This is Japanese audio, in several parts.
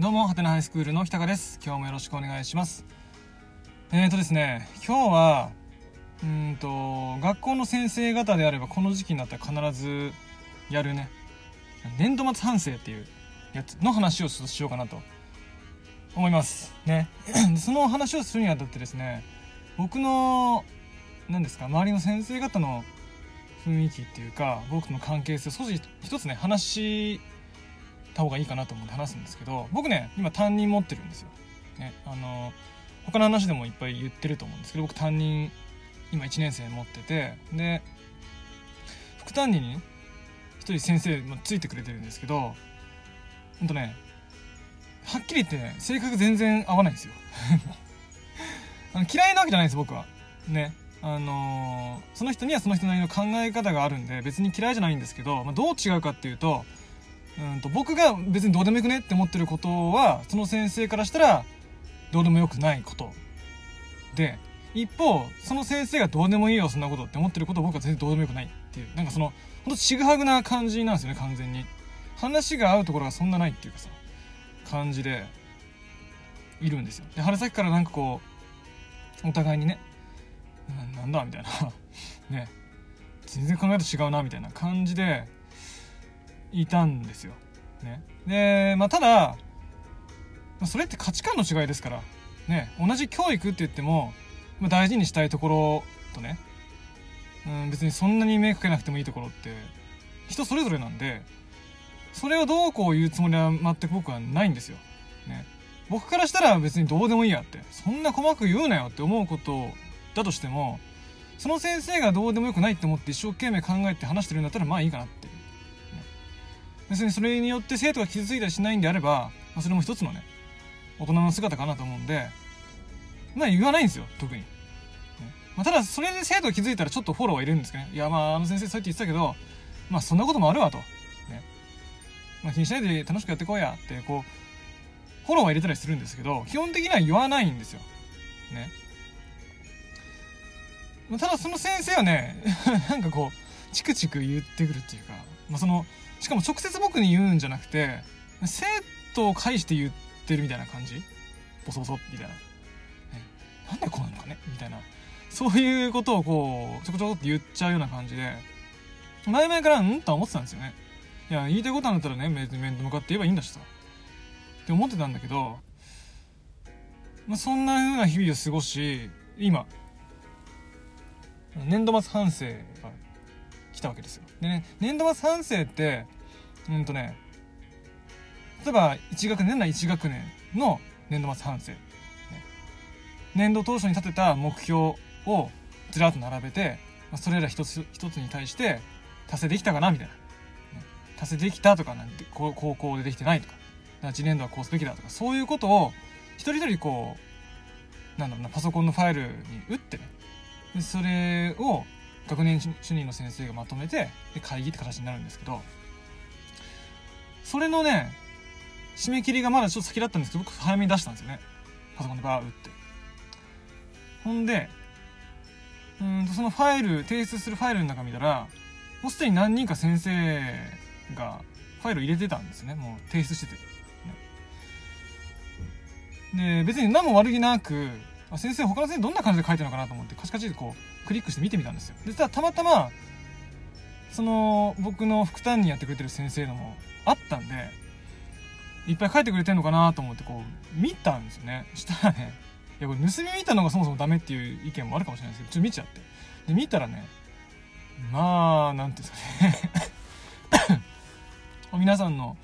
どうも、はてなハイスクールの北川です。今日もよろしくお願いします。えーとですね、今日は、うんと、学校の先生方であれば、この時期になったら必ずやるね、年度末反省っていうやつの話をちょっとしようかなと思います。ね。その話をするにあたってですね、僕の、何ですか、周りの先生方の雰囲気っていうか、僕との関係性を少し一つね、話た方がいいかなと思って話すんですけど僕ね今担任持ってるんですよ、ね、あの他の話でもいっぱい言ってると思うんですけど僕担任今1年生持っててで副担任にね一人先生、ま、ついてくれてるんですけどほんとねはっきり言ってね性格全然合わないんですよ。あの嫌いなわけじゃないです僕は。ねあのーその人にはその人なりの考え方があるんで別に嫌いじゃないんですけど、まあ、どう違うかっていうとうんと僕が別にどうでもよくねって思ってることはその先生からしたらどうでもよくないこと。で一方その先生がどうでもいいよそんなことって思ってることは僕は全然どうでもよくないっていう。なんかそのほんとちぐはぐな感じなんですよね完全に。話が合うところがそんなないっていうかさ感じでいるんですよ。で春先からなんかこうお互いにねななんだみたいな。ね。全然考えと違うなみたいな感じでいたんですよ。ね、で、まあ、ただ、それって価値観の違いですから、ね、同じ教育って言っても、まあ、大事にしたいところとね、うん、別にそんなに目かけなくてもいいところって人それぞれなんでそれをどうこう言うつもりは全く僕はないんですよ。ね、僕からしたら別にどうでもいいやってそんな細かく言うなよって思うことだとしてもその先生がどうでもよくないって思って一生懸命考えて話してるんだったらまあいいかなっていう。別にそれによって生徒が傷ついたりしないんであれば、まあ、それも一つのね大人の姿かなと思うんでまあ言わないんですよ特に、ね。まあ、ただそれで生徒が気づいたらちょっとフォローは入れるんですけどね。いやまああの先生そうやって言ってたけどまあそんなこともあるわと、ね。まあ、気にしないで楽しくやってこうやってこうフォローは入れたりするんですけど基本的には言わないんですよ。ね。まただその先生はね なんかこうチクチク言ってくるっていうか、まあ、そのしかも直接僕に言うんじゃなくて生徒を介して言ってるみたいな感じ？ボソボソみたいな、なんでこうなのかね？みたいな。そういうことをこうちょこちょこって言っちゃうような感じで。前々からん？とは思ってたんですよね。いや言いたいことなんだったらね面と向かって言えばいいんだしさ。って思ってたんだけど、まあ、そんな風な日々を過ごし今年度末反省が来たわけですよ。でね年度末反省ってうんとね例えば1学年なら1学年の年度末反省、年度当初に立てた目標をずらっと並べてそれら一つ一つに対して達成できたかなみたいな、達成できたとかなんて高校でできてないとか。か次年度はこうすべきだとか。そういうことを一人一人こうなんだろうなパソコンのファイルに打ってね。それを学年主任の先生がまとめてで会議って形になるんですけどそれのね締め切りがまだちょっと先だったんですけど僕早めに出したんですよね。パソコンでバー打って。ほんでうんとそのファイル提出するファイルの中見たらもうすでに何人か先生がファイル入れてたんですね。もう提出してて、ね。で別に何も悪気なくあ先生他の先生どんな感じで書いてるのかなと思ってカチカチでこうクリックして見てみたんですよ。でたたまたまその僕の副担任やってくれてる先生のもあったんでいっぱい書いてくれてんのかなと思ってこう見たんですよね。したらねいやこれ盗み見たのがそもそもダメっていう意見もあるかもしれないですけどちょっと見ちゃって。で見たらねまあなんていうんですかね。皆さんの、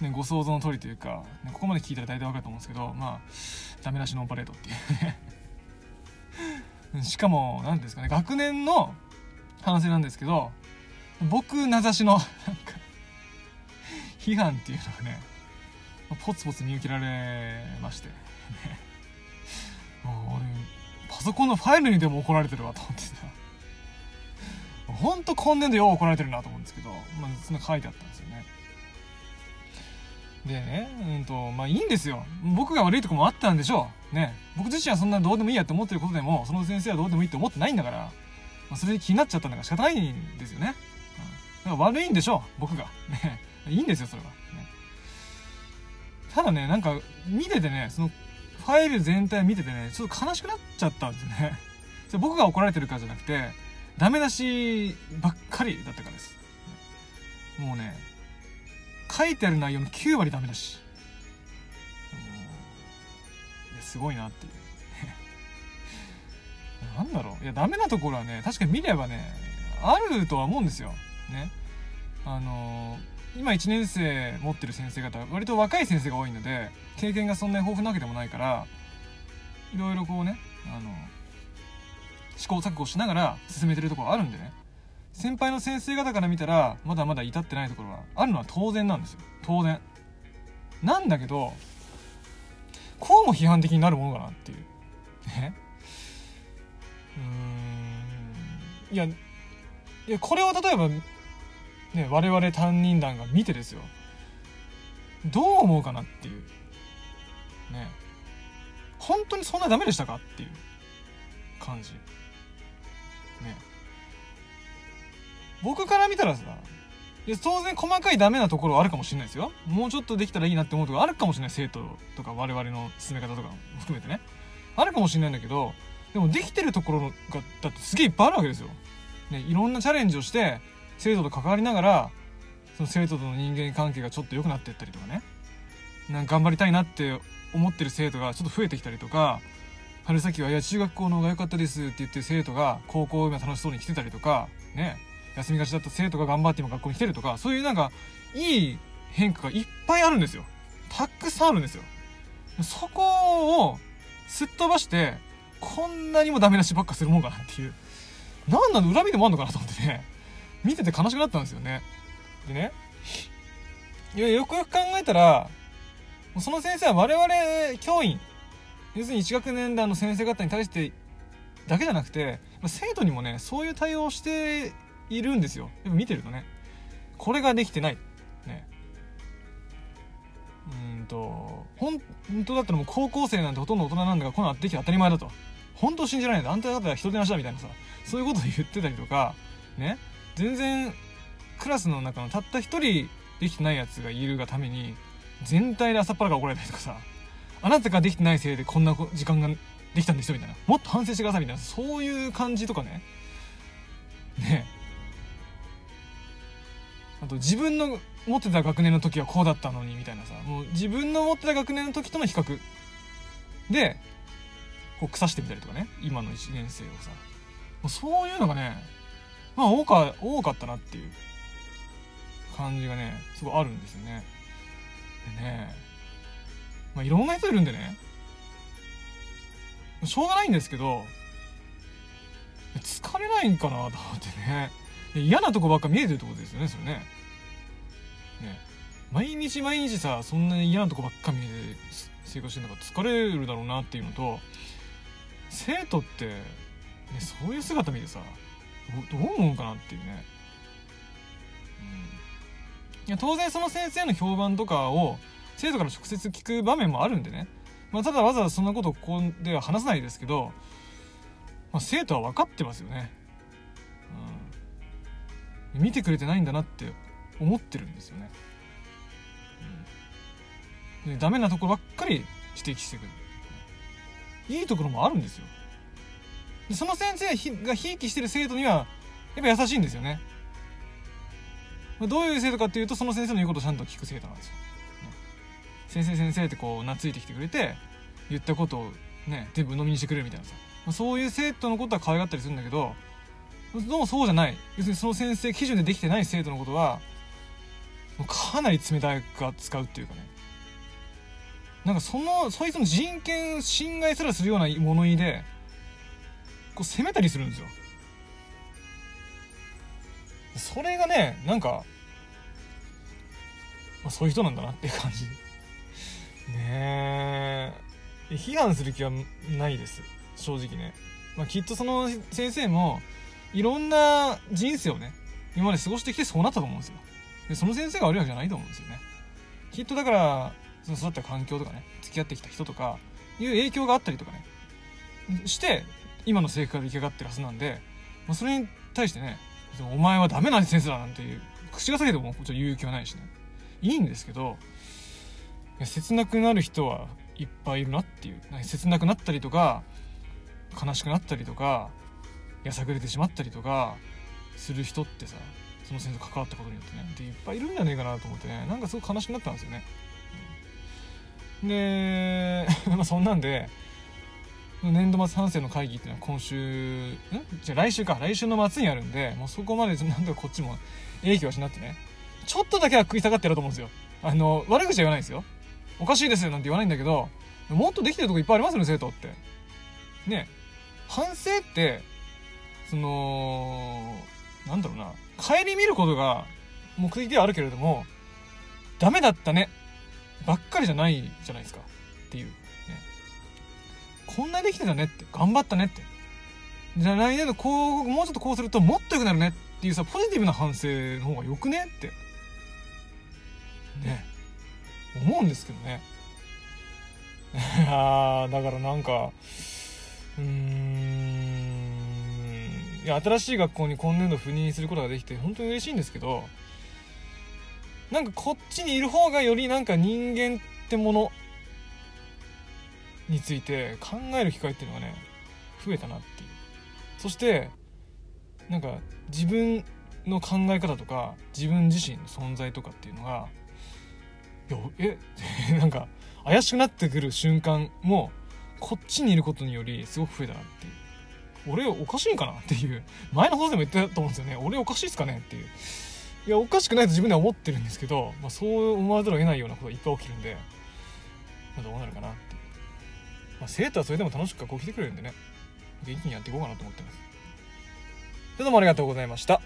ね、ご想像の通りというか、ね、ここまで聞いたら大体わかると思うんですけどまあダメ出しノンパレードっていうね。しかも何ですかね学年の反省なんですけど僕名指しの批判っていうのがねポツポツ見受けられまして、もう俺パソコンのファイルにでも怒られてるわと思ってさ。ほんと今年度よう怒られてるなと思うんですけど、まあ、そんな書いてあったんですよね。でねうんとまあいいんですよ。僕が悪いとこもあったんでしょう。ね。僕自身はそんなどうでもいいやって思ってることでもその先生はどうでもいいって思ってないんだから、まあ、それで気になっちゃったんだから仕方ないんですよね、うん、だから悪いんでしょう僕が。ね。いいんですよそれは、ね、ただねなんか見ててねそのファイル全体見ててねちょっと悲しくなっちゃったんですよね。それ僕が怒られてるからじゃなくてダメ出しばっかりだったからです。もうね書いてある内容の9割ダメだし。すごいなっていう。なんだろう。いやダメなところはね確かに見ればねあるとは思うんですよ。ね。あのー、今1年生持ってる先生方割と若い先生が多いので経験がそんなに豊富なわけでもないからいろいろこうねあの試行錯誤しながら進めてるところあるんでね。先輩の先生方から見たらまだまだ至ってないところはあるのは当然なんですよ。当然。なんだけどこうも批判的になるものかなっていう。ねうん。いやいやこれを例えばね我々担任団が見てですよ。どう思うかなっていう。ね。本当にそんなダメでしたかっていう感じ。ね。僕から見たらさいや当然細かいダメなところはあるかもしれないですよ。もうちょっとできたらいいなって思うとこあるかもしれない生徒とか我々の進め方とかも含めてね。あるかもしれないんだけどでもできてるところがだってすげえいっぱいあるわけですよ、ね、いろんなチャレンジをして生徒と関わりながらその生徒との人間関係がちょっと良くなっていったりとかね。なんか頑張りたいなって思ってる生徒がちょっと増えてきたりとか春先は「いや中学校の方が良かったです」って言ってる生徒が高校今楽しそうに来てたりとかね。休みがちだった生徒が頑張って今学校に来てるとかそういうなんかいい変化がいっぱいあるんですよ。たくさんあるんですよ。そこをすっ飛ばしてこんなにもダメ出しばっかするもんかなっていう。何なの恨みでもあんのかなと思ってね。見てて悲しくなったんですよね。でねいやよくよく考えたらその先生は我々教員要するに1学年団の先生方に対してだけじゃなくて生徒にもねそういう対応をしているんですよ。やっぱ見てるとねこれができてない。ね。うんと本当だったらもう高校生なんてほとんど大人なんだからこんなのできて当たり前だと。本当信じられない。んだあんた方は人手なしだみたいなさそういうことを言ってたりとかね。全然クラスの中のたった一人できてないやつがいるがために全体で朝っぱらから怒られたりとかさあなたができてないせいでこんな時間ができたんですよみたいな。もっと反省してくださいみたいなそういう感じとかね。ね。あと自分の持ってた学年の時はこうだったのにみたいなさもう自分の持ってた学年の時との比較。でこう腐してみたりとかね今の1年生をさ。もうそういうのがねまあ多か多かったなっていう感じがねすごいあるんですよね。でねまあいろんな人いるんでねしょうがないんですけど疲れないんかなと思ってね。嫌なとこばっか見えてるってことですよねそれね。ね。毎日毎日さそんなに嫌なとこばっか見えて生活してんだから疲れるだろうなっていうのと生徒って、ね、そういう姿見てさどう思うかなっていうね、うん、いや当然その先生の評判とかを生徒から直接聞く場面もあるんでね、まあ、ただわざわざそんなことをここでは話さないですけど、まあ、生徒は分かってますよね。見てくれてないんだなって思ってるんですよね、うん、でダメなところばっかり指摘してくる。いいところもあるんですよ。でその先生がひいきしてる生徒にはやっぱ優しいんですよね。どういう生徒かっていうとその先生の言うことをちゃんと聞く生徒なんですよ、ね、先生先生ってこう懐いてきてくれて言ったことをね全部飲みにしてくれるみたいなさ、そういう生徒のことは可愛がったりするんだけどどうもそうじゃない。要するにその先生基準でできてない生徒のことはかなり冷たく扱うっていうかね。なんかそのそいつの人権侵害すらするような物言いでこう責めたりするんですよ。それがねなんか、まあ、そういう人なんだなっていう感じ。ねえ。批判する気はないです。正直ね、まあ、きっとその先生もいろんな人生をね、今まで過ごしてきてそうなったと思うんですよ。で、その先生が悪いわけじゃないと思うんですよね。きっとだから、その育った環境とかね、付き合ってきた人とか、いう影響があったりとかね、して、今の性格が出来上がってるはずなんで、まあ、それに対してね、お前はダメな先生だなんていう、口が裂けてもちょっと言う気はないしね。いいんですけど、切なくなる人はいっぱいいるなっていう切なくなったりとか悲しくなったりとかやさぐれてしまったりとかする人ってさその先生と関わったことによってねでいっぱいいるんじゃねえかなと思ってねなんかすごく悲しくなったんですよね、うん、で まあそんなんで年度末反省の会議っていうのは今週ん？じゃあ来週か。来週の末にあるんでもうそこまでなんとかこっちも影響しなってねちょっとだけは食い下がってやろうと思うんですよ。あの悪口は言わないですよ。おかしいですよなんて言わないんだけどもっとできてるとこいっぱいありますよね生徒って。ね。反省ってそのなんだろうな。顧みることが目的ではあるけれどもダメだったね。ばっかりじゃないじゃないですか。っていう、ね、こんなにできてたねって。頑張ったねって。じゃあ来年度こうもうちょっとこうするともっと良くなるねっていうさポジティブな反省の方がよくねって。ね。思うんですけどね。あだからなんかうーん。いや新しい学校に今年度赴任することができて本当に嬉しいんですけどなんかこっちにいる方がよりなんか人間ってものについて考える機会っていうのがね増えたなっていう。そしてなんか自分の考え方とか自分自身の存在とかっていうのがえ？なんか怪しくなってくる瞬間もこっちにいることによりすごく増えたなっていう。俺おかしいんかなっていう。前の方でも言ってたと思うんですよね。俺おかしいっすかねっていう。いやおかしくないと自分では思ってるんですけど、まあ、そう思わざるを得ないようなことがいっぱい起きるんで、まあ、どうなるかなって、まあ、生徒はそれでも楽しく学校来てくれるんでね。元気にやっていこうかなと思ってます。どうもありがとうございました。